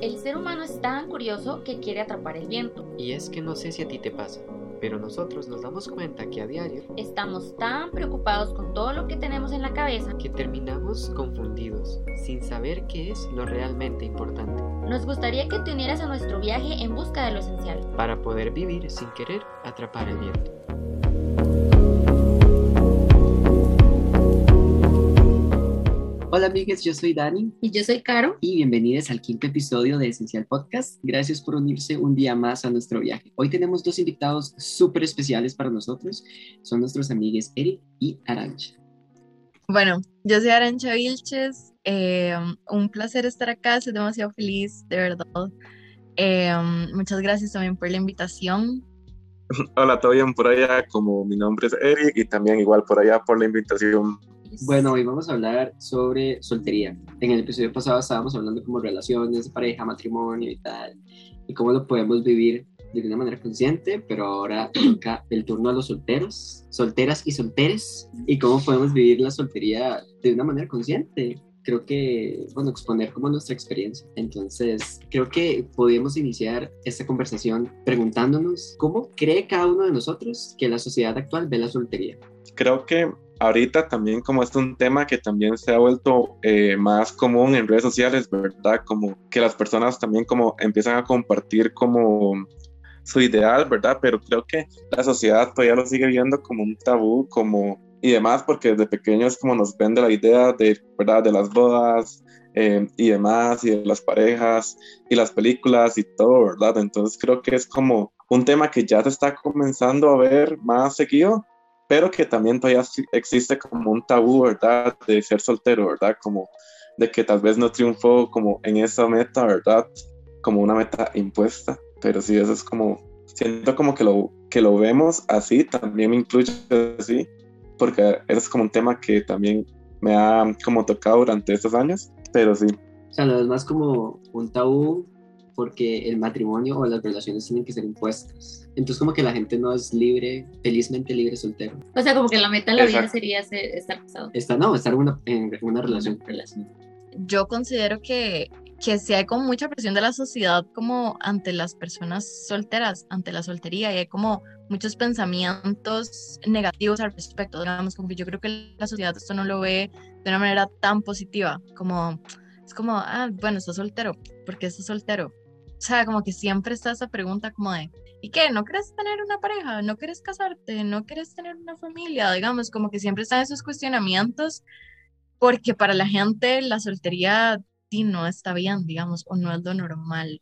El ser humano es tan curioso que quiere atrapar el viento. Y es que no sé si a ti te pasa, pero nosotros nos damos cuenta que a diario Estamos tan preocupados con todo lo que tenemos en la cabeza. que terminamos confundidos, sin saber qué es lo realmente importante, Nos gustaría que te unieras a nuestro viaje en busca de lo esencial. para poder vivir sin querer atrapar el viento. Hola amigues, yo soy Dani Y yo soy Caro. y bienvenidos al quinto episodio de Esencial Podcast. Gracias por unirse un día más a nuestro viaje. Hoy tenemos dos invitados súper especiales para nosotros. Son nuestros amigues Eric y Arancha. Bueno, yo soy Arancha Vilches. eh, un placer estar acá, estoy demasiado feliz, de verdad. Eh, muchas gracias también por la invitación. Hola, todo bien por allá, como mi nombre es Eric y también igual por allá por la invitación. Bueno, hoy vamos a hablar sobre soltería. En el episodio pasado estábamos hablando como relaciones, pareja, matrimonio y tal, y cómo lo podemos vivir de una manera consciente, pero ahora toca el turno a los solteros, solteras y solteres, y cómo podemos vivir la soltería de una manera consciente. Creo que, bueno, exponer como nuestra experiencia. Entonces, creo que podríamos iniciar esta conversación preguntándonos cómo cree cada uno de nosotros que la sociedad actual ve la soltería. Creo que ahorita también como es un tema que también se ha vuelto eh, más común en redes sociales, ¿verdad? Como que las personas también como empiezan a compartir como su ideal, ¿verdad? Pero creo que la sociedad todavía lo sigue viendo como un tabú, como y demás, porque desde pequeños como nos vende la idea de, ¿verdad? De las bodas eh, y demás, y de las parejas y las películas y todo, ¿verdad? Entonces creo que es como un tema que ya se está comenzando a ver más seguido, pero que también todavía existe como un tabú, ¿verdad? De ser soltero, ¿verdad? Como de que tal vez no triunfó como en esa meta, ¿verdad? Como una meta impuesta, pero sí, eso es como, siento como que lo, que lo vemos así, también me incluye así, porque es como un tema que también me ha como tocado durante estos años, pero sí. O sea, lo demás como un tabú porque el matrimonio o las relaciones tienen que ser impuestas. Entonces como que la gente no es libre, felizmente libre soltero. O sea, como que la meta en la vida sería ser- estar casado. Está, no, estar en una, en una relación. Relación. Yo considero que, que sí hay como mucha presión de la sociedad como ante las personas solteras, ante la soltería, y hay como muchos pensamientos negativos al respecto, digamos, como que yo creo que la sociedad esto no lo ve de una manera tan positiva, como, es como, ah, bueno, estás soltero, ¿por qué estás soltero? O sea, como que siempre está esa pregunta como de, ¿y qué? ¿No quieres tener una pareja? ¿No quieres casarte? ¿No quieres tener una familia? Digamos, como que siempre están esos cuestionamientos porque para la gente la soltería sí, no está bien, digamos, o no es lo normal.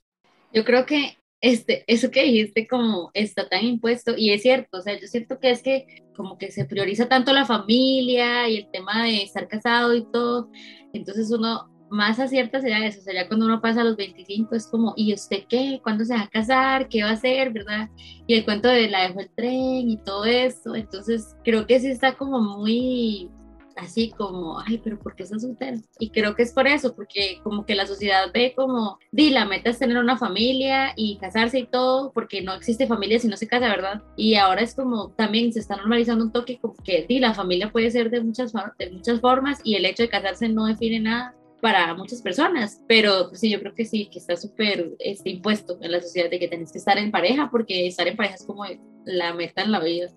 Yo creo que este, eso que dijiste como está tan impuesto y es cierto, o sea, yo siento que es que como que se prioriza tanto la familia y el tema de estar casado y todo, entonces uno más acierta será eso, ya cuando uno pasa a los 25 es como, ¿y usted qué? ¿Cuándo se va a casar? ¿Qué va a hacer? ¿Verdad? Y el cuento de la dejó el tren y todo eso, entonces creo que sí está como muy así como, ay, pero ¿por qué estás soltero? Y creo que es por eso, porque como que la sociedad ve como, di, la meta es tener una familia y casarse y todo, porque no existe familia si no se casa, ¿verdad? Y ahora es como, también se está normalizando un toque como que, di, la familia puede ser de muchas, de muchas formas y el hecho de casarse no define nada para muchas personas, pero pues, sí, yo creo que sí, que está súper este, impuesto en la sociedad de que tenés que estar en pareja, porque estar en pareja es como la meta en la vida.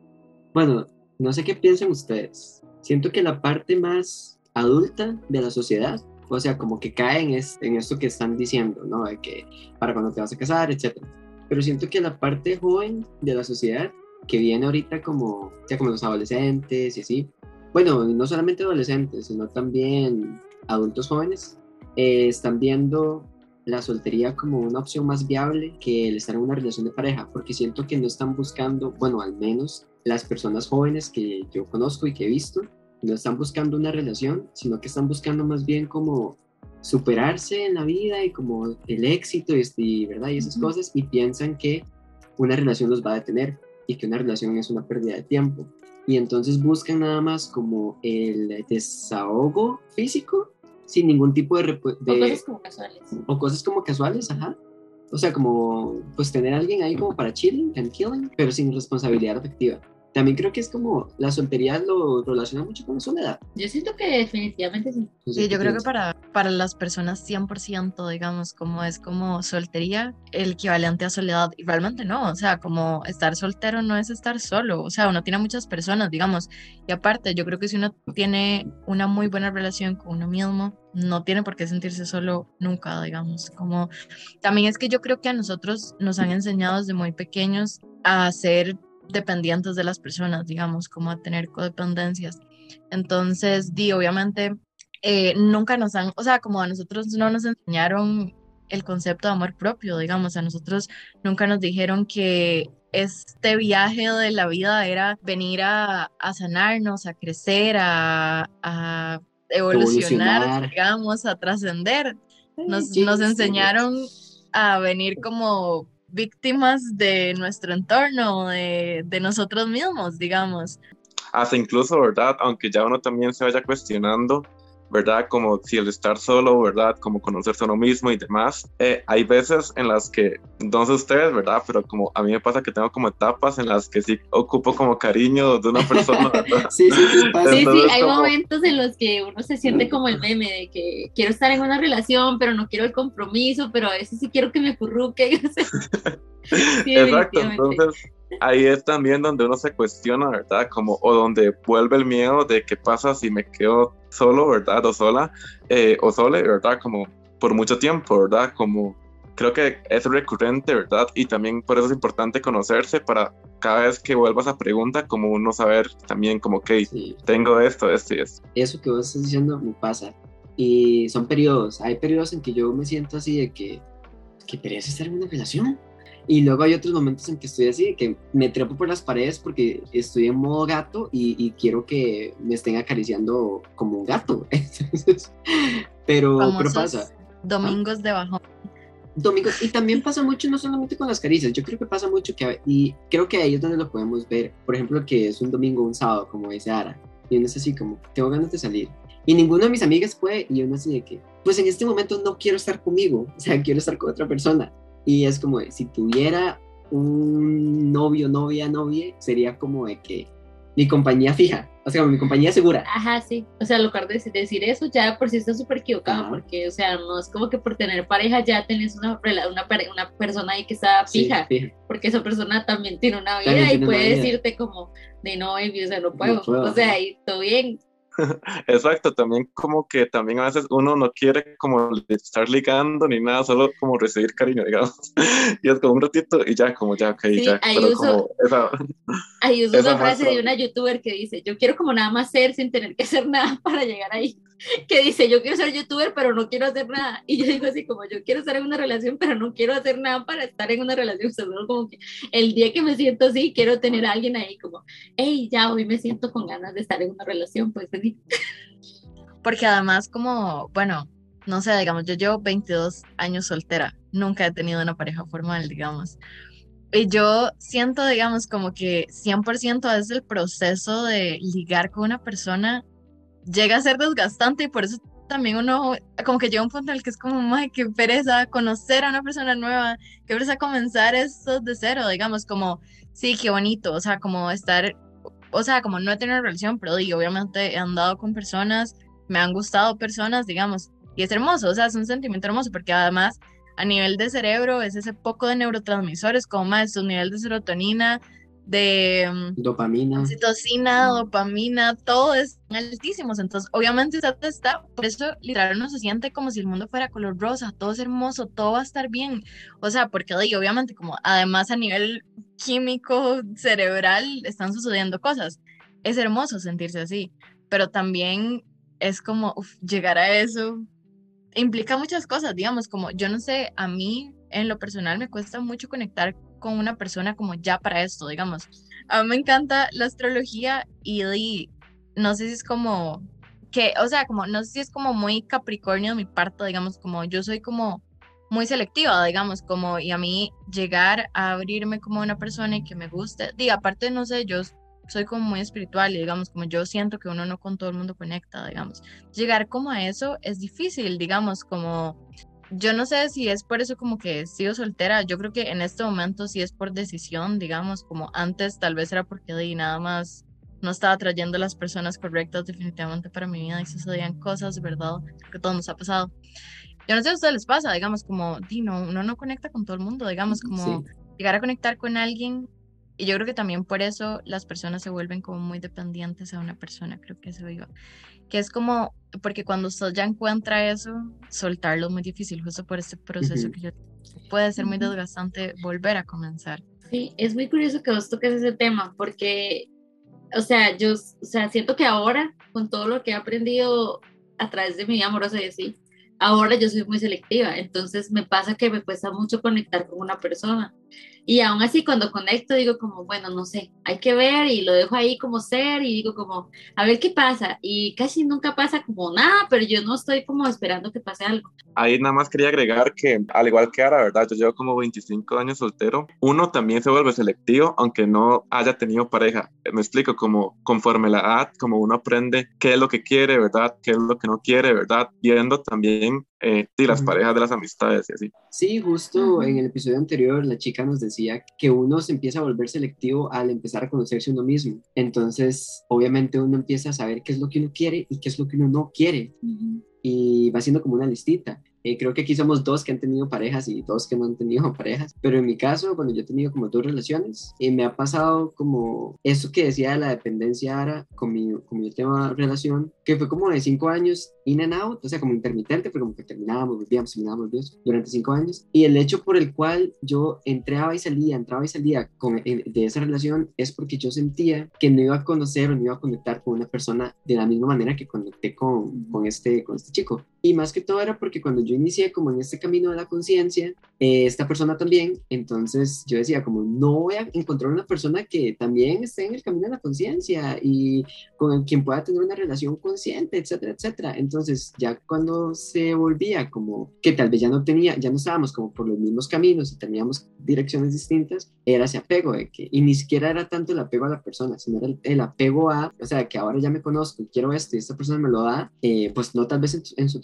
Bueno, no sé qué piensan ustedes. Siento que la parte más adulta de la sociedad, o sea, como que cae en, es- en esto que están diciendo, ¿no? De que para cuando te vas a casar, etc. Pero siento que la parte joven de la sociedad, que viene ahorita como, o sea, como los adolescentes y así, bueno, no solamente adolescentes, sino también adultos jóvenes, eh, están viendo la soltería como una opción más viable que el estar en una relación de pareja, porque siento que no están buscando, bueno, al menos las personas jóvenes que yo conozco y que he visto, no están buscando una relación, sino que están buscando más bien como superarse en la vida y como el éxito y, y, ¿verdad? y esas Ujú. cosas y piensan que una relación los va a detener y que una relación es una pérdida de tiempo. Y entonces buscan nada más como el desahogo físico sin ningún tipo de... repu- O de cosas como casuales. o cosas como casuales, ajá. O sea, como pues tener a alguien ahí como para chilling and killing, pero sin responsabilidad afectiva. También creo que es como la soltería lo relaciona mucho con la soledad. Yo siento que definitivamente sí. Sí, yo creo que para, para las personas 100%, digamos, como es como soltería, el equivalente a soledad, y realmente no, o sea, como estar soltero no es estar solo, o sea, uno tiene muchas personas, digamos, y aparte, yo creo que si uno tiene una muy buena relación con uno mismo, no tiene por qué sentirse solo nunca, digamos, como también es que yo creo que a nosotros nos han enseñado desde muy pequeños a ser dependientes de las personas, digamos, como a tener codependencias. Entonces, di, obviamente, eh, nunca nos han, o sea, como a nosotros no nos enseñaron el concepto de amor propio, digamos, a nosotros nunca nos dijeron que este viaje de la vida era venir a, a sanarnos, a crecer, a, a evolucionar, Evolucionar. digamos, a trascender. Nos, Sí, nos sí. enseñaron a venir como víctimas de nuestro entorno, de, de nosotros mismos, digamos. hasta incluso, ¿verdad? Aunque ya uno también se vaya cuestionando, ¿verdad? Como si el estar solo, ¿verdad? Como conocerse a uno mismo y demás. Eh, hay veces en las que, no sé ustedes, ¿verdad? Pero como a mí me pasa que tengo como etapas en las que sí ocupo como cariño de una persona, ¿verdad? Sí, sí, sí, pasa. Sí, sí, Entonces, hay como- momentos en los que uno se siente como el meme de que quiero estar en una relación, pero no quiero el compromiso, pero a veces sí quiero que me sea, sí, Exacto, entonces ahí es también donde uno se cuestiona, ¿verdad? Como, o donde vuelve el miedo de qué pasa si me quedo solo, ¿verdad? O sola, eh, o sole, ¿verdad? Como por mucho tiempo, ¿verdad? Como creo que es recurrente, ¿verdad? Y también por eso es importante conocerse para cada vez que vuelvas a pregunta, como uno saber también como, ok, Sí. tengo esto, esto y esto. eso que vos estás diciendo me pasa. Y son periodos. Hay periodos en que yo me siento así de que, que pereza estar en una relación. Y luego hay otros momentos en que estoy así, que me trepo por las paredes porque estoy en modo gato y, y quiero que me estén acariciando como un gato. Entonces, pero, pero pasa. Domingos de bajón. Domingos, y también pasa mucho no solamente con las caricias, yo creo que pasa mucho que, y creo que ahí es donde lo podemos ver, por ejemplo, que es un domingo, un sábado, como dice Ara, y uno es así como, tengo ganas de salir, y ninguna de mis amigas puede, y uno así de que, pues en este momento no quiero estar conmigo, o sea, quiero estar con otra persona, y es como, de, si tuviera un novio, novia, novia, sería como de que mi compañía fija, o sea, mi compañía segura. Ajá, sí. O sea, en lugar de decir eso, ya por sí está súper equivocado, Ajá. porque, o sea, no es como que por tener pareja ya tenés una, una, una persona ahí que está Sí, fija, fija. porque esa persona también tiene una vida También y puede decirte como, de no, baby, o sea, no puedo. puedo, o sea, ahí todo bien. Exacto, también como que también a veces uno no quiere como estar ligando ni nada, solo como recibir cariño, digamos. Y es como un ratito y ya, como ya, ok, Sí, ya. ahí Pero uso- como esa, Ahí uso Esa una frase de una youtuber que dice, yo quiero como nada más ser sin tener que hacer nada para llegar ahí. Que dice, yo quiero ser youtuber, pero no quiero hacer nada. Y yo digo así como, yo quiero estar en una relación, pero no quiero hacer nada para estar en una relación. Solo como que el día que me siento así, quiero tener a alguien ahí como, hey, ya hoy me siento con ganas de estar en una relación, pues Porque además como, bueno, no sé, digamos, yo llevo 22 años soltera, nunca he tenido una pareja formal, digamos. Y yo siento, digamos, como que 100% es el proceso de ligar con una persona llega a ser desgastante y por eso también uno como que llega un punto en el que es como, ay, qué pereza conocer a una persona nueva, qué pereza comenzar esto de cero, digamos, como, sí, qué bonito, o sea, como estar, o sea, como no he tenido relación, pero digo, obviamente he andado con personas, me han gustado personas, digamos, y es hermoso, o sea, es un sentimiento hermoso porque además a nivel de cerebro es ese poco de neurotransmisores como más su nivel de serotonina, de mm, Dopamina. oxitocina, dopamina, todo es altísimos. Entonces, obviamente usted está, por eso literal uno se siente como si el mundo fuera color rosa, todo es hermoso, todo va a estar bien. O sea, porque obviamente como además a nivel químico, cerebral, están sucediendo cosas. Es hermoso sentirse así, pero también es como uf, llegar a eso implica muchas cosas, digamos, como yo no sé, a mí en lo personal me cuesta mucho conectar con una persona como ya para esto, digamos. A mí me encanta la astrología y, y no sé si es como que, o sea, como no sé si es como muy capricornio de mi parte, digamos, como yo soy como muy selectiva, digamos, como y a mí llegar a abrirme como una persona y que me guste, y aparte, no sé, yo soy como muy espiritual y digamos, como yo siento que uno no con todo el mundo conecta, digamos. Llegar como a eso es difícil, digamos, como yo no sé si es por eso como que sigo soltera. Yo creo que en este momento sí es por decisión, digamos, como antes tal vez era porque de nada más no estaba trayendo las personas correctas definitivamente para mi vida y sucedían cosas, ¿verdad? Que todo nos ha pasado. Yo no sé si a ustedes les pasa, digamos, como, di, no, uno no conecta con todo el mundo, digamos, como llegar a conectar con alguien. Y yo creo que también por eso las personas se vuelven como muy dependientes a una persona, creo que eso iba. Que es como, porque cuando usted ya encuentra eso, soltarlo es muy difícil, justo por este proceso que yo puede ser muy desgastante volver a comenzar. Sí, es muy curioso que vos toques ese tema, porque, o sea, yo, o sea, siento que ahora, con todo lo que he aprendido a través de mi vida amorosa y así, ahora yo soy muy selectiva, entonces me pasa que me cuesta mucho conectar con una persona. Y aún así cuando conecto digo como, bueno, no sé, hay que ver y lo dejo ahí como ser y digo como, a ver qué pasa. Y casi nunca pasa como nada, pero yo no estoy como esperando que pase algo. Ahí nada más quería agregar que, al igual que ahora, ¿verdad? Yo llevo como 25 años soltero. Uno también se vuelve selectivo, aunque no haya tenido pareja. Me explico, como conforme la edad, como uno aprende qué es lo que quiere, ¿verdad? Qué es lo que no quiere, ¿verdad? Viendo también eh, las parejas de las amistades y así. Sí, justo en el episodio anterior la chica nos decía que uno se empieza a volver selectivo al empezar a conocerse uno mismo. Entonces, obviamente uno empieza a saber qué es lo que uno quiere y qué es lo que uno no quiere. Y va siendo como una listita. Eh, creo que aquí somos dos que han tenido parejas y dos que no han tenido parejas, pero en mi caso, bueno, yo he tenido como dos relaciones y me ha pasado como eso que decía de la dependencia ahora con mi, con mi última relación, que fue como de cinco años in and out, o sea, como intermitente, pero como que terminábamos, volvíamos, terminábamos, volvíamos durante cinco años. Y el hecho por el cual yo entraba y salía, entraba y salía con, de esa relación es porque yo sentía que no iba a conocer o no iba a conectar con una persona de la misma manera que conecté con, con, este, con este chico. Y más que todo era porque cuando yo inicié como en este camino de la conciencia, eh, esta persona también, entonces yo decía como no voy a encontrar una persona que también esté en el camino de la conciencia y con quien pueda tener una relación consciente, etcétera, etcétera. Entonces ya cuando se volvía como que tal vez ya no tenía, ya no estábamos como por los mismos caminos y teníamos direcciones distintas, era ese apego de que, y ni siquiera era tanto el apego a la persona, sino era el, apego a, o sea, que ahora ya me conozco quiero esto y esta persona me lo da, eh, pues no tal vez en, en su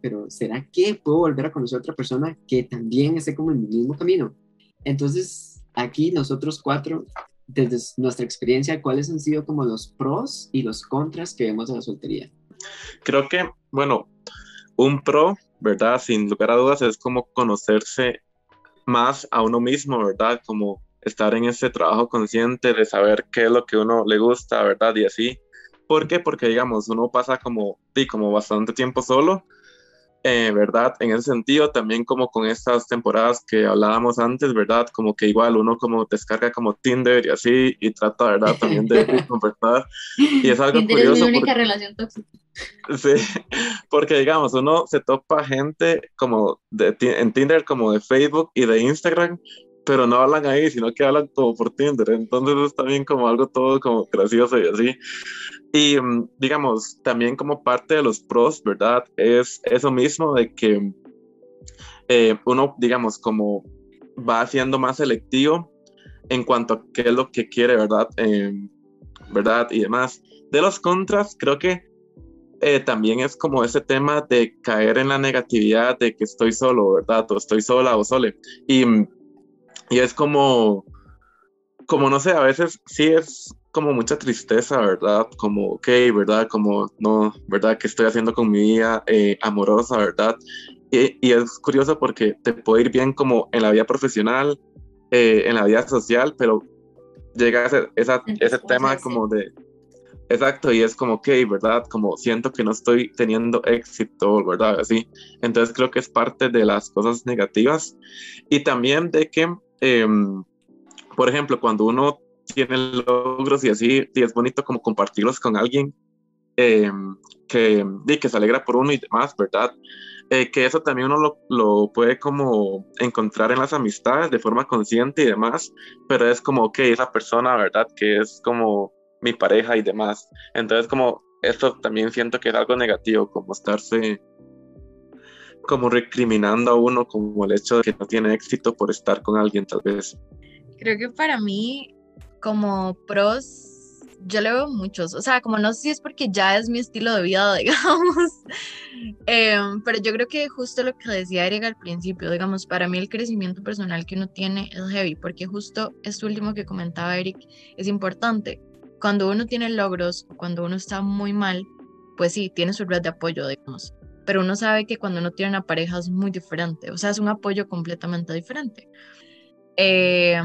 pero ¿será que puedo volver a conocer a otra persona que también esté como en el mismo camino? Entonces, aquí nosotros cuatro, desde nuestra experiencia, ¿cuáles han sido como los pros y los contras que vemos de la soltería? Creo que, bueno, un pro, ¿verdad? Sin lugar a dudas, es como conocerse más a uno mismo, ¿verdad? Como estar en ese trabajo consciente de saber qué es lo que uno le gusta, ¿verdad? Y así. ¿Por qué? Porque, digamos, uno pasa como, sí, como bastante tiempo solo eh, ¿verdad? En ese sentido, también como con estas temporadas que hablábamos antes, ¿verdad? Como que igual uno como descarga como Tinder y así, y trata, ¿verdad? También de conversar. Y es algo curioso. Es mi única relación tóxica. Sí, porque digamos, uno se topa gente como de, en Tinder, como de Facebook y de Instagram, pero no hablan ahí, sino que hablan como por Tinder. Entonces es también como algo todo como gracioso y así. Y mm, digamos, también como parte de los pros, ¿verdad? Es eso mismo de que eh, uno, digamos, como va siendo más selectivo en cuanto a qué es lo que quiere, ¿verdad? Em, ¿Verdad? Y demás. De los contras, creo que eh, también es como ese tema de caer en la negatividad de que estoy solo, ¿verdad? O estoy sola o sole. Y, y es como, como no sé, a veces sí es como mucha tristeza, ¿verdad? Como, ok, ¿verdad? Como, no, ¿verdad? ¿Qué estoy haciendo con mi vida eh, amorosa, ¿verdad? Y, y, es curioso porque te puede ir bien como en la vida profesional, eh, en la vida social, pero llega a ser esa, ese tema como de... Exacto, y es como, ok, ¿verdad? Como siento que no estoy teniendo éxito, ¿verdad? Así. Entonces creo que es parte de las cosas negativas. Y también de que, em, por ejemplo, cuando uno tiene logros y así, y es bonito como compartirlos con alguien eh, que, que se alegra por uno y demás, ¿verdad? Eh, que eso también uno lo, lo, puede como encontrar en las amistades de forma consciente y demás, pero es como, que esa persona, ¿verdad? Que es como mi pareja y demás. Entonces como esto también siento que es algo negativo, como estarse como recriminando a uno como el hecho de que no tiene éxito por estar con alguien tal vez. Creo que para mí como pros, yo le veo muchos, o sea, como no sé si es porque ya es mi estilo de vida, digamos, em, pero yo creo que justo lo que decía Erika al principio, digamos, para mí el crecimiento personal que uno tiene es heavy, porque justo esto último que comentaba Eric es importante. Cuando uno tiene logros, cuando uno está muy mal, pues sí, tiene su red de apoyo, digamos, pero uno sabe que cuando uno tiene una pareja es muy diferente, o sea, es un apoyo completamente diferente. Eh,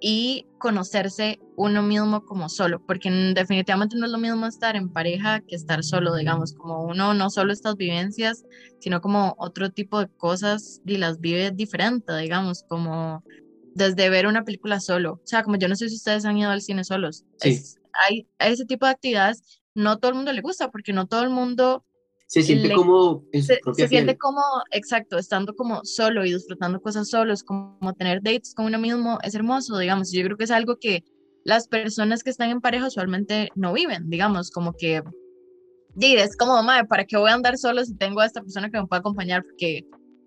y conocerse uno mismo como solo, porque definitivamente no es lo mismo estar en pareja que estar solo, digamos, como uno no solo estas vivencias, sino como otro tipo de cosas y las vive diferente, digamos, como desde ver una película solo, o sea, como yo no sé si ustedes han ido al cine solos, Sí. hay ese tipo de actividades, no todo el mundo le gusta, porque no todo el mundo Se siente le- como en su se, propia se siente piel. como, exacto, estando como solo y disfrutando cosas solos, como tener dates con uno mismo, es hermoso, digamos. Yo creo que es algo que las personas que están en pareja usualmente no viven, digamos, como que, y es como, madre, ¿para qué voy a andar solo si tengo a esta persona que me puede acompañar? Porque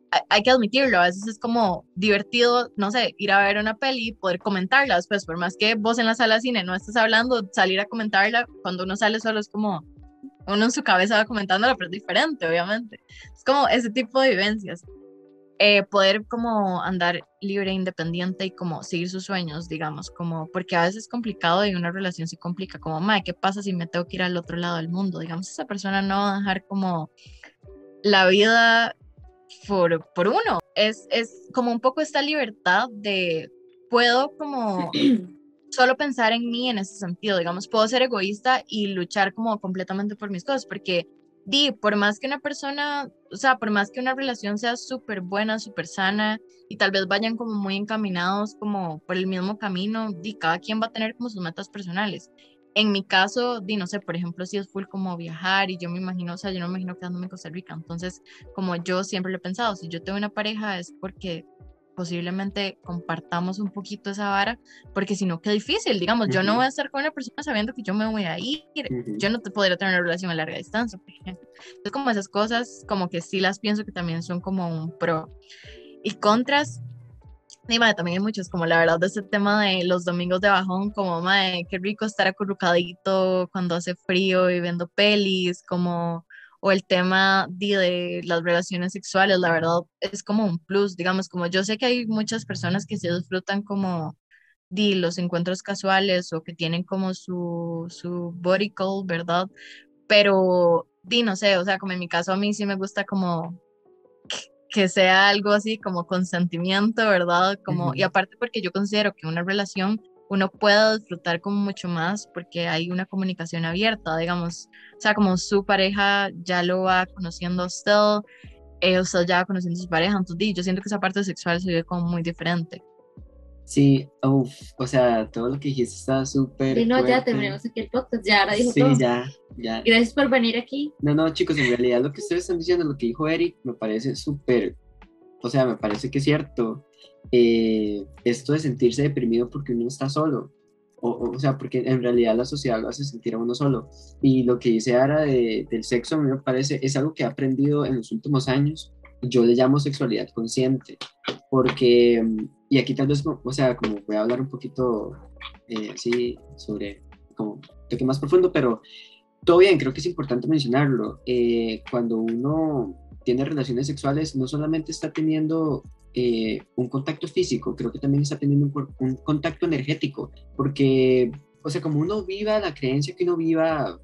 hay, hay que admitirlo, a veces es como divertido, no sé, ir a ver una peli y poder comentarla después, por más que vos en la sala de cine no estés hablando, salir a comentarla, cuando uno sale solo es como, uno en su cabeza va comentándola, pero es diferente, obviamente. Es como ese tipo de vivencias. Eh, poder como andar libre, independiente y como seguir sus sueños, digamos, como porque a veces es complicado y una relación se complica, como, madre, ¿qué pasa si me tengo que ir al otro lado del mundo? Digamos, esa persona no va a dejar como la vida por, por uno. Es, es como un poco esta libertad de, puedo como solo pensar en mí en ese sentido, digamos, puedo ser egoísta y luchar como completamente por mis cosas, porque di, por más que una persona, o sea, por más que una relación sea súper buena, súper sana y tal vez vayan como muy encaminados como por el mismo camino, di, cada quien va a tener como sus metas personales. En mi caso, di, no sé, por ejemplo, si es full como viajar y yo me imagino, o sea, yo no me imagino quedándome en Costa Rica, entonces, como yo siempre lo he pensado, si yo tengo una pareja es porque posiblemente compartamos un poquito esa vara, porque si no, qué difícil, digamos, yo no voy a estar con una persona sabiendo que yo me voy a ir, yo no te podría tener una relación a larga distancia, por ejemplo. Entonces, como esas cosas, como que sí las pienso que también son como un pro. Y contras, y madre, también hay muchos, como la verdad de ese tema de los domingos de bajón, como madre, qué rico estar acurrucadito cuando hace frío y viendo pelis, como, o el tema de, de las relaciones sexuales, la verdad es como un plus, digamos, como yo sé que hay muchas personas que se disfrutan como de los encuentros casuales o que tienen como su, su body call, ¿verdad? Pero, di, no sé, o sea, como en mi caso a mí sí me gusta como que sea algo así como consentimiento, ¿verdad? Como, y aparte porque yo considero que una relación uno puede disfrutar como mucho más porque hay una comunicación abierta, digamos, o sea, como su pareja ya lo va conociendo a usted, eh, usted ya va conociendo a su pareja, entonces yo siento que esa parte sexual se ve como muy diferente. Sí, uf, o sea, todo lo que dijiste está súper. Y no, ya fuerte. terminamos aquí el podcast, ya ahora dijo Sí, todo. ya, ya. Gracias por venir aquí. No, no, chicos, en realidad lo que ustedes están diciendo, lo que dijo Eric, me parece súper, o sea, me parece que es cierto. Eh, esto de sentirse deprimido porque uno está solo, o, sea, porque en realidad la sociedad lo hace sentir a uno solo. Y lo que dice Ara de- del sexo, a mí me parece, es algo que he aprendido en los últimos años. Yo le llamo sexualidad consciente, porque, y aquí tal vez, o sea, como voy a hablar un poquito eh, así sobre, como un toque más profundo, pero todo bien, creo que es importante mencionarlo. Eh, cuando uno tiene relaciones sexuales, no solamente está teniendo eh, un contacto físico, creo que también está teniendo un, un contacto energético, porque, o sea, como uno viva la creencia que uno viva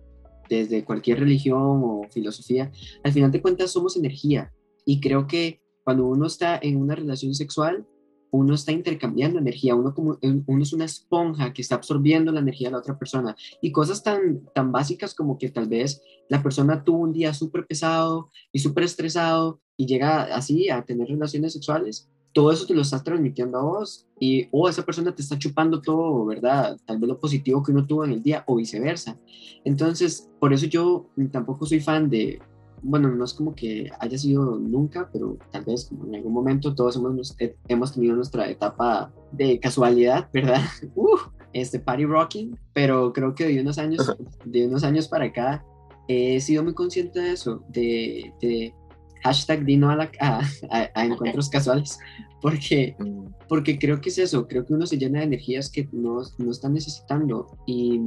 desde cualquier religión o filosofía, al final de cuentas somos energía. Y creo que cuando uno está en una relación sexual, uno está intercambiando energía, uno, como, uno es una esponja que está absorbiendo la energía de la otra persona y cosas tan, tan básicas como que tal vez la persona tuvo un día súper pesado y súper estresado y llega así a tener relaciones sexuales, todo eso te lo estás transmitiendo a vos y o esa persona te está chupando todo, ¿verdad? Tal vez lo positivo que uno tuvo en el día o viceversa. Entonces, por eso yo tampoco soy fan de, bueno, no es como que haya sido nunca, pero tal vez como en algún momento todos hemos, hemos tenido nuestra etapa de casualidad, ¿verdad? Uh, este party rocking, pero creo que de unos años, de unos años para acá he sido muy consciente de eso, de, de hashtag dino a, la, a, a- a encuentros casuales, porque, Mm, porque creo que es eso, creo que uno se llena de energías que no, no está necesitando y,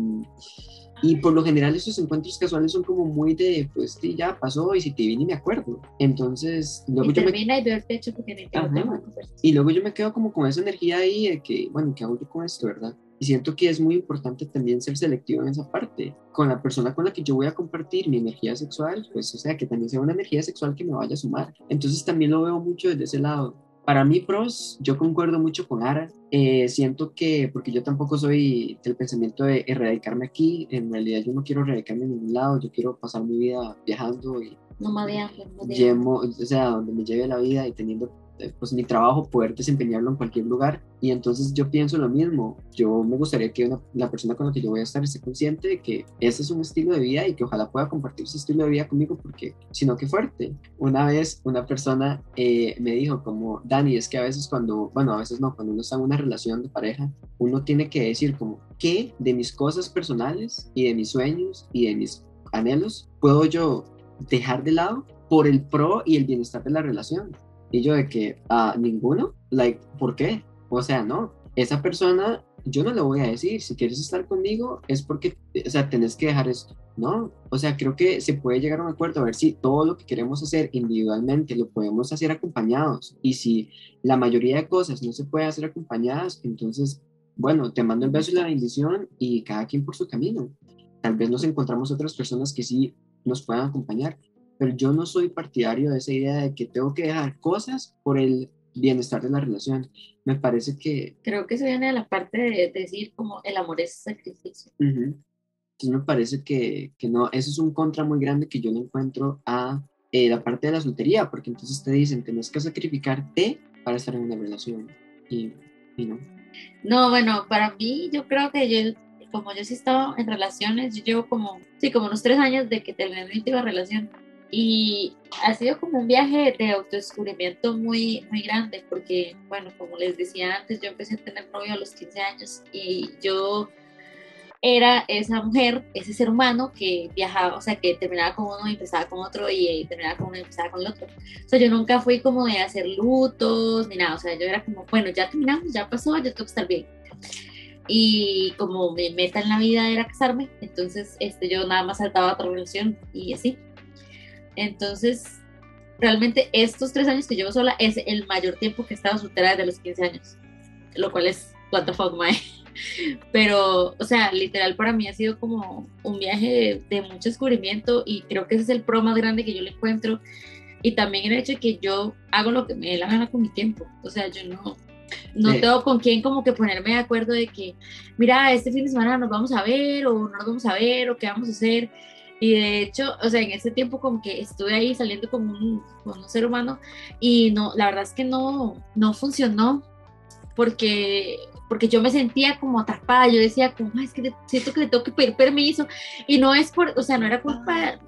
y por lo general esos encuentros casuales son como muy de, pues sí, ya pasó y si te vi ni me acuerdo. Entonces, luego Y yo me termina y veo el techo porque conversación. y luego yo me quedo como con esa energía ahí de que, bueno, ¿qué hago yo con esto, verdad? Y siento que es muy importante también ser selectivo en esa parte. Con la persona con la que yo voy a compartir mi energía sexual, pues, o sea, que también sea una energía sexual que me vaya a sumar. Entonces también lo veo mucho desde ese lado. Para mí, pros, yo concuerdo mucho con Ara. Eh, siento que, porque yo tampoco soy del pensamiento de erradicarme aquí, en realidad yo no quiero erradicarme en ningún lado, yo quiero pasar mi vida viajando y No me no llevo, o sea, donde me lleve la vida y teniendo pues mi trabajo, poder desempeñarlo en cualquier lugar. Y entonces yo pienso lo mismo. Yo me gustaría que una- la persona con la que yo voy a estar esté consciente de que ese es un estilo de vida y que ojalá pueda compartir ese estilo de vida conmigo porque, sino que fuerte. Una vez una persona eh, me dijo como, Dani, es que a veces cuando, bueno, a veces no, cuando uno está en una relación de pareja, uno tiene que decir como, ¿qué de mis cosas personales y de mis sueños y de mis anhelos puedo yo dejar de lado por el pro y el bienestar de la relación. Y yo de que, ah, ninguno, like, ¿por qué? O sea, no, esa persona, yo no le voy a decir, si quieres estar conmigo es porque, o sea, tenés que dejar esto, ¿no? O sea, creo que se puede llegar a un acuerdo, a ver si todo lo que queremos hacer individualmente lo podemos hacer acompañados. Y si la mayoría de cosas no se puede hacer acompañadas, entonces, bueno, te mando el beso y la bendición y cada quien por su camino. Tal vez nos encontramos otras personas que sí nos puedan acompañar, pero yo no soy partidario de esa idea de que tengo que dejar cosas por el bienestar de la relación. Me parece que, Creo que eso viene de la parte de decir como el amor es sacrificio. ujú, entonces me parece que, que no, eso es un contra muy grande que yo le encuentro a eh, la parte de la soltería, porque entonces te dicen, tenés que sacrificarte para estar en una relación. Y, y no. No, bueno, para mí yo creo que yo, como yo sí he estado en relaciones, yo llevo como, sí, como unos tres años de que terminé mi última relación. Y ha sido como un viaje de autodescubrimiento muy, muy grande, porque, bueno, como les decía antes, yo empecé a tener novio a los 15 años y yo era esa mujer, ese ser humano que viajaba, o sea, que terminaba con uno y empezaba con otro y, terminaba con uno y empezaba con el otro. O sea, yo nunca fui como de hacer lutos ni nada, o sea, yo era como, bueno, ya terminamos, ya pasó, ya tengo que estar bien. Y como mi meta en la vida era casarme, entonces este, yo nada más saltaba a otra relación y así. Entonces, realmente estos tres años que llevo sola es el mayor tiempo que he estado soltera desde los 15 años, lo cual es, what the fuck, mae. Pero, o sea, literal para mí ha sido como un viaje de, de mucho descubrimiento y creo que ese es el pro más grande que yo le encuentro. Y también el hecho de que yo hago lo que me dé la gana con mi tiempo. O sea, yo no, no Sí. tengo con quién como que ponerme de acuerdo de que, mira, este fin de semana nos vamos a ver o no nos vamos a ver o qué vamos a hacer. Y de hecho, o sea, en ese tiempo como que estuve ahí saliendo con un, con un ser humano y no, la verdad es que no, no funcionó porque, porque yo me sentía como atrapada, yo decía como, "Ay, es que siento que le tengo que pedir permiso y no es por, o sea, no era culpa,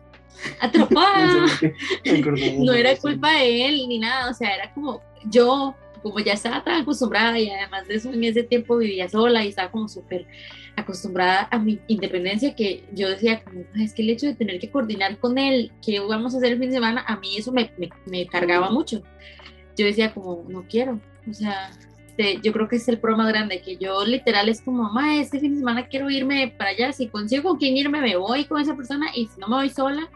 atrapada, acordé de no era culpa de él ni nada, o sea, era como yo, como ya estaba tan acostumbrada y además de eso en ese tiempo vivía sola y estaba como súper acostumbrada a mi independencia que yo decía como, "Ay, es que el hecho de tener que coordinar con él, que vamos a hacer el fin de semana, a mí eso me, me, me cargaba mucho. Yo decía como, no quiero, o sea, este, yo creo que es el pro más grande, que yo literal es como, mamá, este fin de semana quiero irme para allá, si consigo con quién irme, me voy con esa persona y si no me voy sola.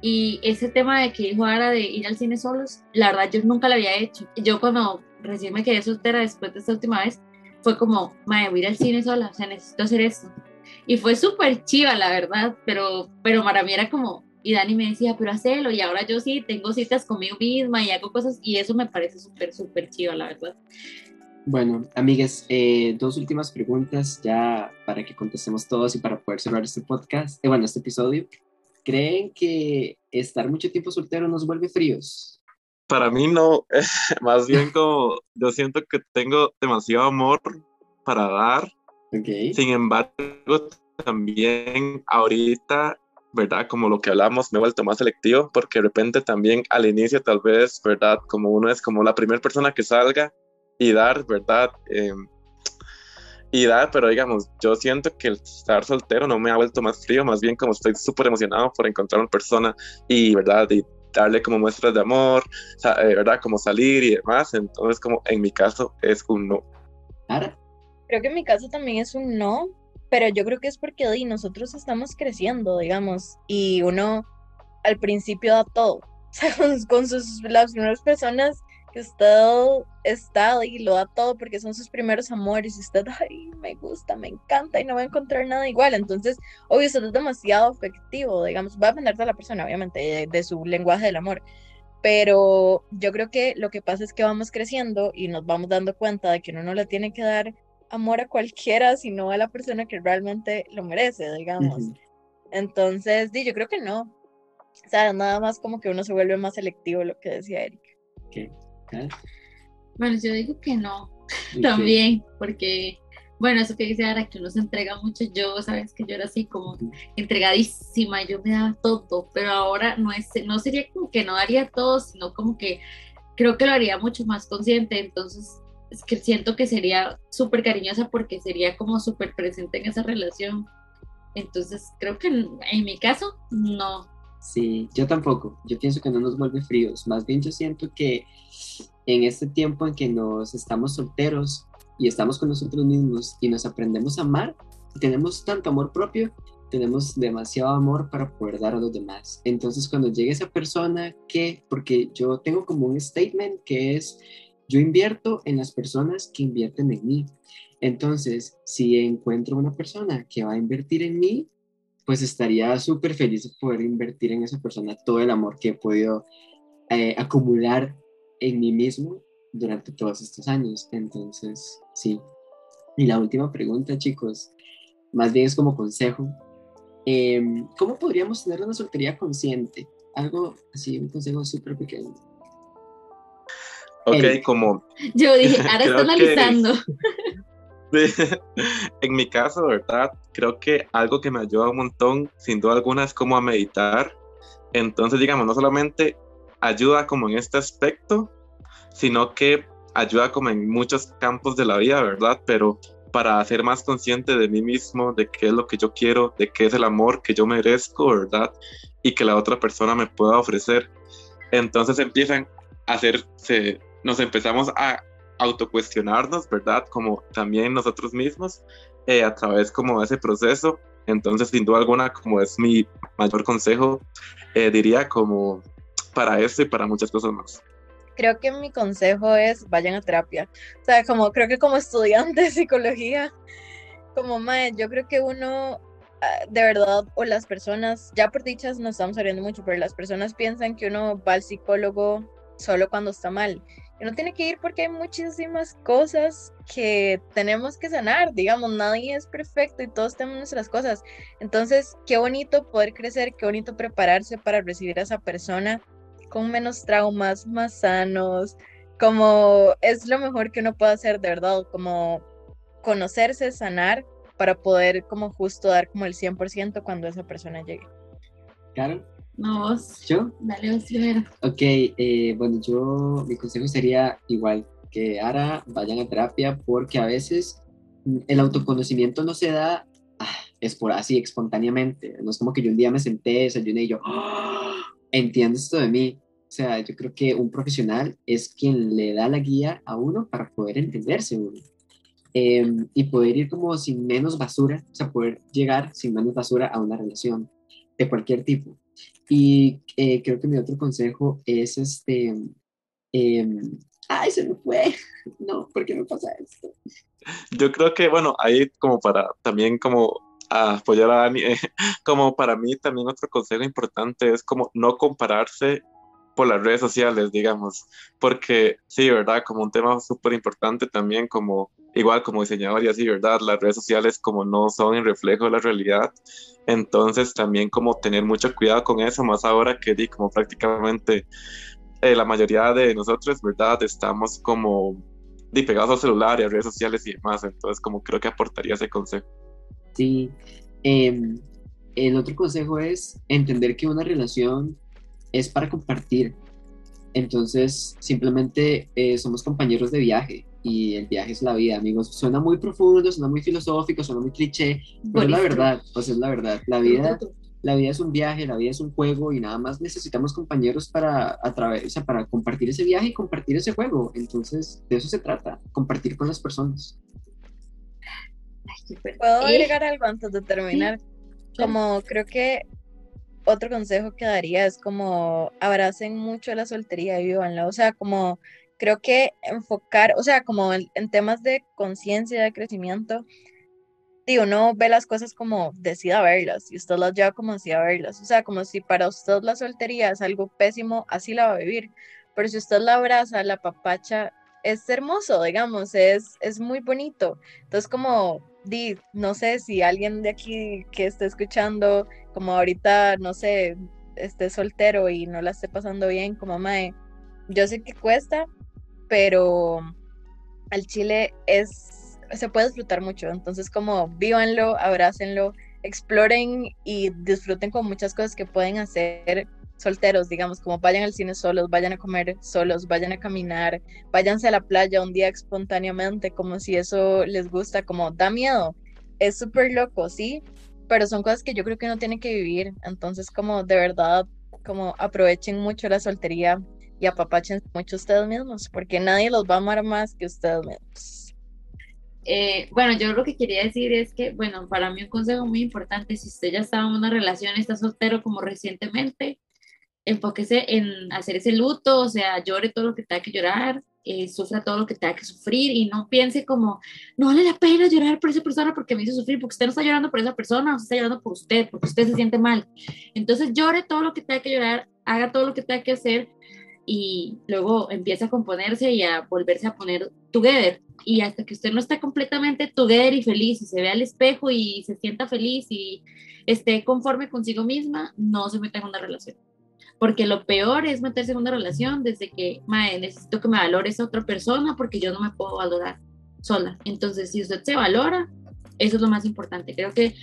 Y ese tema de que dijo ahora de ir al cine solos, la verdad yo nunca lo había hecho. Yo cuando recién me quedé soltera después de esta última vez, fue como, madre, voy a ir al cine sola, o sea, necesito hacer esto. Y fue súper chiva, la verdad, pero, pero para mí era como, y Dani me decía, pero hacelo, y ahora yo sí tengo citas conmigo misma y hago cosas, y eso me parece súper, súper chiva, la verdad. Bueno, amigas, eh, dos últimas preguntas ya para que contestemos todos y para poder cerrar este podcast, eh, bueno, este episodio. ¿Creen que estar mucho tiempo soltero nos vuelve fríos? Para mí no, más bien como yo siento que tengo demasiado amor para dar, Ok. sin embargo también ahorita, ¿verdad? Como lo que hablamos, me he vuelto más selectivo porque de repente también al inicio tal vez, ¿verdad? Como uno es como la primera persona que salga y dar, ¿verdad? Eh, y dar, pero digamos, yo siento que el estar soltero no me ha vuelto más frío, más bien como estoy súper emocionado por encontrar una persona y, ¿verdad? Y darle como muestras de amor, eh, ¿verdad? Como salir y demás. Entonces, como en mi caso es un no. Creo que en mi caso también es un no, pero yo creo que es porque di, nosotros estamos creciendo, digamos, y uno al principio da todo. O sea, con, con sus, las primeras personas que usted está y lo da todo porque son sus primeros amores y usted, ay, me gusta, me encanta y no va a encontrar nada igual. Entonces, obvio, usted es demasiado afectivo, digamos, va a depender de la persona, obviamente, de, de su lenguaje del amor. Pero yo creo que lo que pasa es que vamos creciendo y nos vamos dando cuenta de que uno no le tiene que dar amor a cualquiera, sino a la persona que realmente lo merece, digamos. Entonces, di, yo creo que no. O sea, nada más como que uno se vuelve más selectivo, lo que decía Eric. ok, Ara, Bueno, yo digo que no, también, porque, bueno, eso que dice Ara, que uno se entrega mucho, yo, sabes que yo era así como entregadísima, yo me daba todo, pero ahora no, es, no sería como que no daría todo, sino como que creo que lo haría mucho más consciente, entonces es que siento que sería súper cariñosa porque sería como súper presente en esa relación. Entonces creo que en, en mi caso, no. Sí, yo tampoco. Yo pienso que no nos vuelve fríos. Más bien yo siento que en este tiempo en que nos estamos solteros y estamos con nosotros mismos y nos aprendemos a amar, tenemos tanto amor propio, tenemos demasiado amor para poder dar a los demás. Entonces cuando llegue esa persona que, porque yo tengo como un statement que es, yo invierto en las personas que invierten en mí. Entonces, si encuentro una persona que va a invertir en mí, pues estaría súper feliz de poder invertir en esa persona todo el amor que he podido eh, acumular en mí mismo durante todos estos años. Entonces, sí. Y la última pregunta, chicos, más bien es como consejo. Em, ¿Cómo podríamos tener una soltería consciente? Algo así, un consejo súper pequeño. Ok, Eric. como Yo dije, ahora está que- analizando. Sí. En mi caso, ¿verdad? Creo que algo que me ayuda un montón, sin duda alguna, es como a meditar. Entonces, digamos, no solamente ayuda como en este aspecto, sino que ayuda como en muchos campos de la vida, ¿verdad? Pero para ser más consciente de mí mismo, de qué es lo que yo quiero, de qué es el amor que yo merezco, ¿verdad? Y que la otra persona me pueda ofrecer. Entonces empiezan a hacerse, nos empezamos a autocuestionarnos, ¿verdad? Como también nosotros mismos, eh, a través como de ese proceso. Entonces, sin duda alguna, como es mi mayor consejo, eh, diría como para eso y para muchas cosas más. Creo que mi consejo es vayan a terapia. O sea, como creo que como estudiante de psicología, como mae, yo creo que uno ah, de verdad, o las personas, ya por dichas no estamos saliendo mucho, pero las personas piensan que uno va al psicólogo solo cuando está mal. Y uno tiene que ir porque hay muchísimas cosas que tenemos que sanar, digamos, nadie es perfecto y todos tenemos nuestras cosas. Entonces, qué bonito poder crecer, qué bonito prepararse para recibir a esa persona con menos traumas, más sanos, como es lo mejor que uno puede hacer, de verdad, como conocerse, sanar, para poder como justo dar como el 100% cuando esa persona llegue. Claro, No, vos, yo. dale vos primero. Ok, eh, bueno, yo, mi consejo sería igual que Ara, vayan a terapia porque a veces mm, el autoconocimiento no se da ah, es por así, espontáneamente. No es como que yo un día me senté, desayuné y yo, ¡Ah! entiendo esto de mí. O sea, yo creo que un profesional es quien le da la guía a uno para poder entenderse uno. Em, y poder ir como sin menos basura, o sea, poder llegar sin menos basura a una relación de cualquier tipo. Y eh, creo que mi otro consejo es este, em, ay, se me fue, no, ¿por qué me pasa esto? Yo creo que, bueno, ahí como para también como apoyar a Dani, eh, como para mí también otro consejo importante es como no compararse por las redes sociales, digamos, porque sí, ¿verdad? Como un tema súper importante también, como igual como diseñador y así, ¿verdad? Las redes sociales como no son el reflejo de la realidad, entonces también como tener mucho cuidado con eso, más ahora que di, como prácticamente eh, la mayoría de nosotros, ¿verdad? Estamos como di, pegados al celular y a redes sociales y demás, entonces como creo que aportaría ese consejo. Sí, em, el otro consejo es entender que una relación es para compartir. Entonces, simplemente eh, somos compañeros de viaje y el viaje es la vida, amigos. Suena muy profundo, suena muy filosófico, suena muy cliché, pero es la verdad, sea, es la verdad. La vida, la vida es un viaje, la vida es un juego y nada más necesitamos compañeros para, a través, o sea, para compartir ese viaje y compartir ese juego. Entonces, de eso se trata, compartir con las personas. ¿Puedo Eh, agregar algo antes de terminar? Como creo que otro consejo que daría es como abracen mucho la soltería y vivanla. O sea, como creo que enfocar, o sea, como en, temas de conciencia, de crecimiento, digo, uno ve las cosas como decida verlas y usted las lleva como decida verlas. O sea, como si para usted la soltería es algo pésimo, así la va a vivir. Pero si usted la abraza, la papacha, es hermoso, digamos, es, es muy bonito. Entonces, como, di, no sé si alguien de aquí que esté escuchando, como ahorita, no sé, esté soltero y no la esté pasando bien, como mae, yo sé que cuesta, pero al chile es, se puede disfrutar mucho. Entonces, como, vívanlo, abrácenlo, exploren y disfruten con muchas cosas que pueden hacer solteros, digamos, como vayan al cine solos, vayan a comer solos, vayan a caminar, váyanse a la playa un día espontáneamente, como si eso les gusta, como da miedo, es súper loco, sí, pero son cosas que yo creo que uno tiene que vivir, entonces como de verdad, como aprovechen mucho la soltería y apapachen mucho ustedes mismos, porque nadie los va a amar más que ustedes mismos. Eh, bueno, yo lo que quería decir es que, bueno, para mí un consejo muy importante, si usted ya estaba en una relación, está soltero como recientemente, enfóquese en hacer ese luto, o sea, llore todo lo que tenga que llorar, eh, sufra todo lo que tenga que sufrir y no piense como, no vale la pena llorar por esa persona porque me hizo sufrir, porque usted no está llorando por esa persona, usted está llorando por usted, porque usted se siente mal. Entonces llore todo lo que tenga que llorar, haga todo lo que tenga que hacer y luego empieza a componerse y a volverse a poner together. Y hasta que usted no está completamente together y feliz y se vea al espejo y se sienta feliz y esté conforme consigo misma, no se meta en una relación porque lo peor es meterse en una relación desde que, mae, necesito que me valore esa otra persona porque yo no me puedo valorar sola. Entonces, si usted se valora, eso es lo más importante. Creo que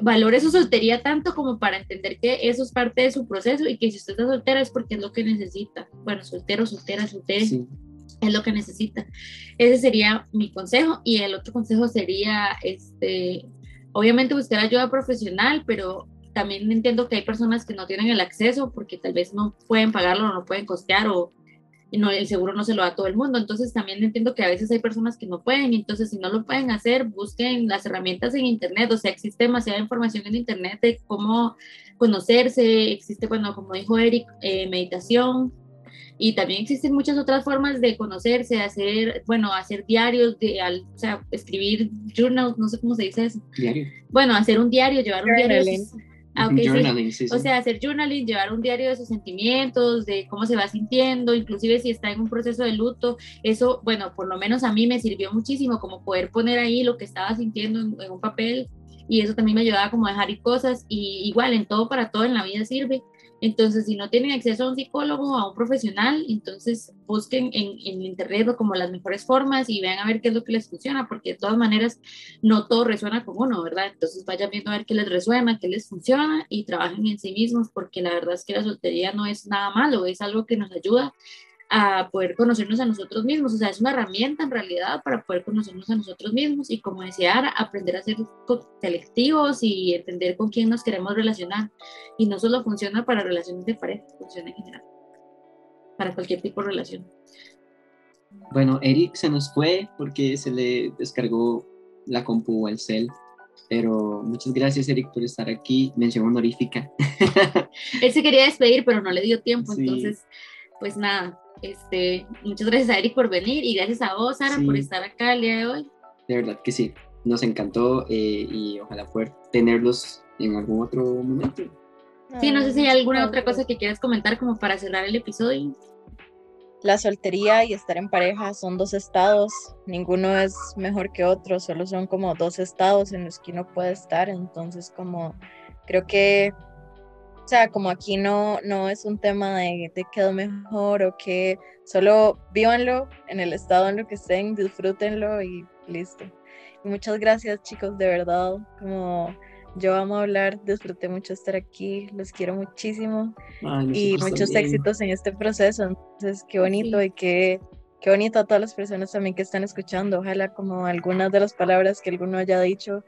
valore su soltería tanto como para entender que eso es parte de su proceso y que si usted está soltera es porque es lo que necesita. Bueno, soltero, soltera, soltera. Sí. Es lo que necesita. Ese sería mi consejo. Y el otro consejo sería, este, obviamente buscar ayuda profesional, pero también entiendo que hay personas que no tienen el acceso porque tal vez no pueden pagarlo o no pueden costear o no, el seguro no se lo da a todo el mundo. Entonces también entiendo que a veces hay personas que no pueden. Entonces si no lo pueden hacer, busquen las herramientas en Internet. O sea, existe demasiada información en Internet de cómo conocerse. Existe, bueno, como dijo Eric, eh, meditación. Y también existen muchas otras formas de conocerse, de hacer, bueno, hacer diarios, de, al, o sea, escribir journals, no sé cómo se dice eso. Diario. Bueno, hacer un diario, llevar un diario. Journaling. Ah, ok, sí. Journaling, sí, sí. O sea, hacer journaling, llevar un diario de sus sentimientos, de cómo se va sintiendo, inclusive si está en un proceso de luto, eso, bueno, por lo menos a mí me sirvió muchísimo como poder poner ahí lo que estaba sintiendo en, en un papel y eso también me ayudaba como a dejar ir cosas y igual en todo para todo en la vida sirve. Entonces, si no tienen acceso a un psicólogo a un profesional, entonces busquen en, en internet como las mejores formas y vean a ver qué es lo que les funciona, porque de todas maneras no todo resuena con uno, ¿verdad? Entonces vayan viendo a ver qué les resuena, qué les funciona y trabajen en sí mismos, porque la verdad es que la soltería no es nada malo, es algo que nos ayuda a poder conocernos a nosotros mismos, o sea, es una herramienta en realidad para poder conocernos a nosotros mismos y como decía Ara, aprender a ser selectivos y entender con quién nos queremos relacionar. Y no solo funciona para relaciones de pareja, funciona en general, para cualquier tipo de relación. Bueno, Eric se nos fue porque se le descargó la compu o el cel. Pero muchas gracias, Eric, por estar aquí. Mención honorífica. Él se quería despedir, pero no le dio tiempo, Sí. entonces, pues nada, este, muchas gracias a Eric por venir y gracias a vos, Sara, Sí. por estar acá el día de hoy. De verdad que sí. Nos encantó eh, y ojalá poder tenerlos en algún otro momento. Sí, no sé si hay alguna otra cosa que quieras comentar como para cerrar el episodio. La soltería y estar en pareja son dos estados, ninguno es mejor que otro, solo son como dos estados en los que uno puede estar, entonces como creo que, sea, como aquí no, no es un tema de, de es mejor o que solo vívanlo en el estado en lo que estén, disfrútenlo y listo. Y muchas gracias chicos, de verdad, como yo amo hablar, disfruté mucho estar aquí, los quiero muchísimo Ay, y muchos también. éxitos en este proceso. Entonces, qué bonito Sí. y qué, qué bonito a todas las personas también que están escuchando. Ojalá como algunas de las palabras que alguno haya dicho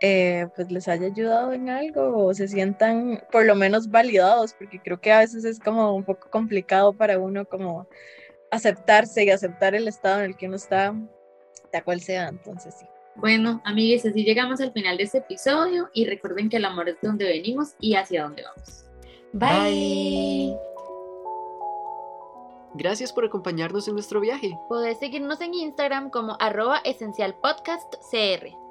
eh, pues les haya ayudado en algo o se sientan por lo menos validados, porque creo que a veces es como un poco complicado para uno como aceptarse y aceptar el estado en el que uno está, sea cual sea, entonces sí. Bueno, amigues, así llegamos al final de este episodio y recuerden que el amor es de donde venimos y hacia dónde vamos. Bye. Gracias por acompañarnos en nuestro viaje. Podés seguirnos en Instagram como arroba esencialpodcastcr.